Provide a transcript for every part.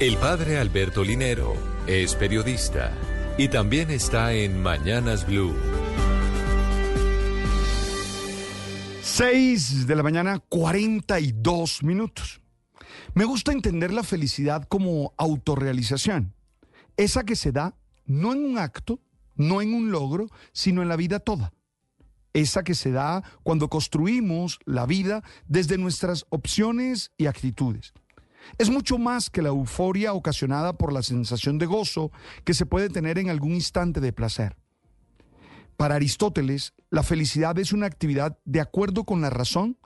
El padre Alberto Linero es periodista y también está en Mañanas Blue. 6 de la mañana, 42 minutos. Me gusta entender la felicidad como autorrealización. Esa que se da no en un acto, no en un logro, sino en la vida toda. Esa que se da cuando construimos la vida desde nuestras opciones y actitudes. Es mucho más que la euforia ocasionada por la sensación de gozo que se puede tener en algún instante de placer. Para Aristóteles, la felicidad es una actividad de acuerdo con la razón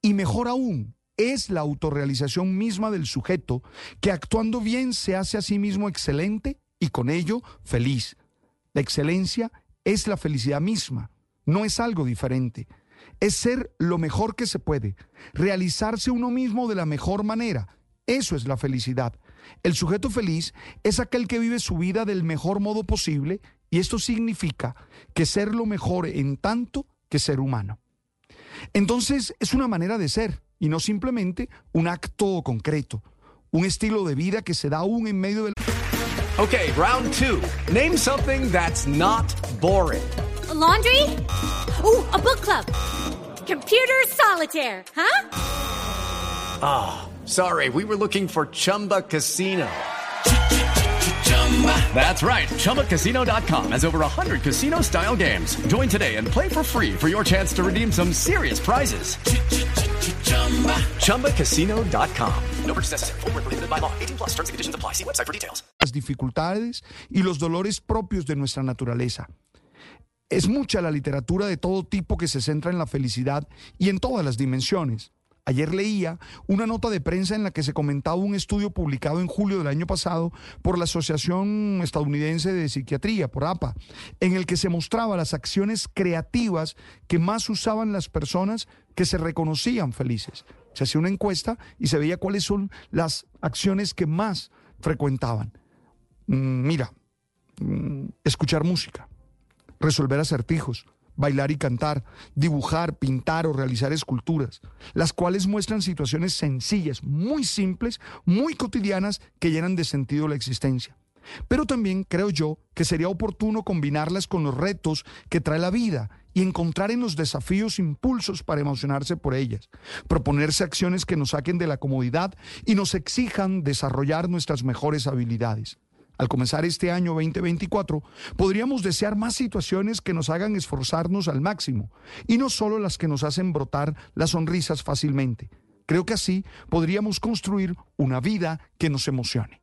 y mejor aún, es la autorrealización misma del sujeto que actuando bien se hace a sí mismo excelente y con ello feliz. La excelencia es la felicidad misma, no es algo diferente. Es ser lo mejor que se puede, realizarse uno mismo de la mejor manera. Eso es la felicidad. El sujeto feliz es aquel que vive su vida del mejor modo posible y esto significa que ser lo mejor en tanto que ser humano. Entonces es una manera de ser y no simplemente un acto concreto, un estilo de vida que se da aún en medio del... Okay, round two. Name something that's not boring. A laundry? Ooh, a book club. Computer solitaire, huh? Ah, oh, sorry, we were looking for Chumba Casino. That's right. ChumbaCasino.com has over 100 casino style games. Join today and play for free for your chance to redeem some serious prizes. ChumbaCasino.com. No purchase necessary. Full prohibited by law. 18 plus terms and conditions apply. See website for details. Las dificultades y los dolores propios de nuestra naturaleza. Es mucha la literatura de todo tipo que se centra en la felicidad y en todas las dimensiones. Ayer leía una nota de prensa en la que se comentaba un estudio publicado en julio del año pasado por la Asociación Estadounidense de Psiquiatría, por APA, en el que se mostraba las acciones creativas que más usaban las personas que se reconocían felices. Se hacía una encuesta y se veía cuáles son las acciones que más frecuentaban. Mm, mira, mm, escuchar música, resolver acertijos, bailar y cantar, dibujar, pintar o realizar esculturas, las cuales muestran situaciones sencillas, muy simples, muy cotidianas que llenan de sentido la existencia. Pero también creo yo que sería oportuno combinarlas con los retos que trae la vida y encontrar en los desafíos impulsos para emocionarse por ellas, proponerse acciones que nos saquen de la comodidad y nos exijan desarrollar nuestras mejores habilidades. Al comenzar este año 2024, podríamos desear más situaciones que nos hagan esforzarnos al máximo y no solo las que nos hacen brotar las sonrisas fácilmente. Creo que así podríamos construir una vida que nos emocione.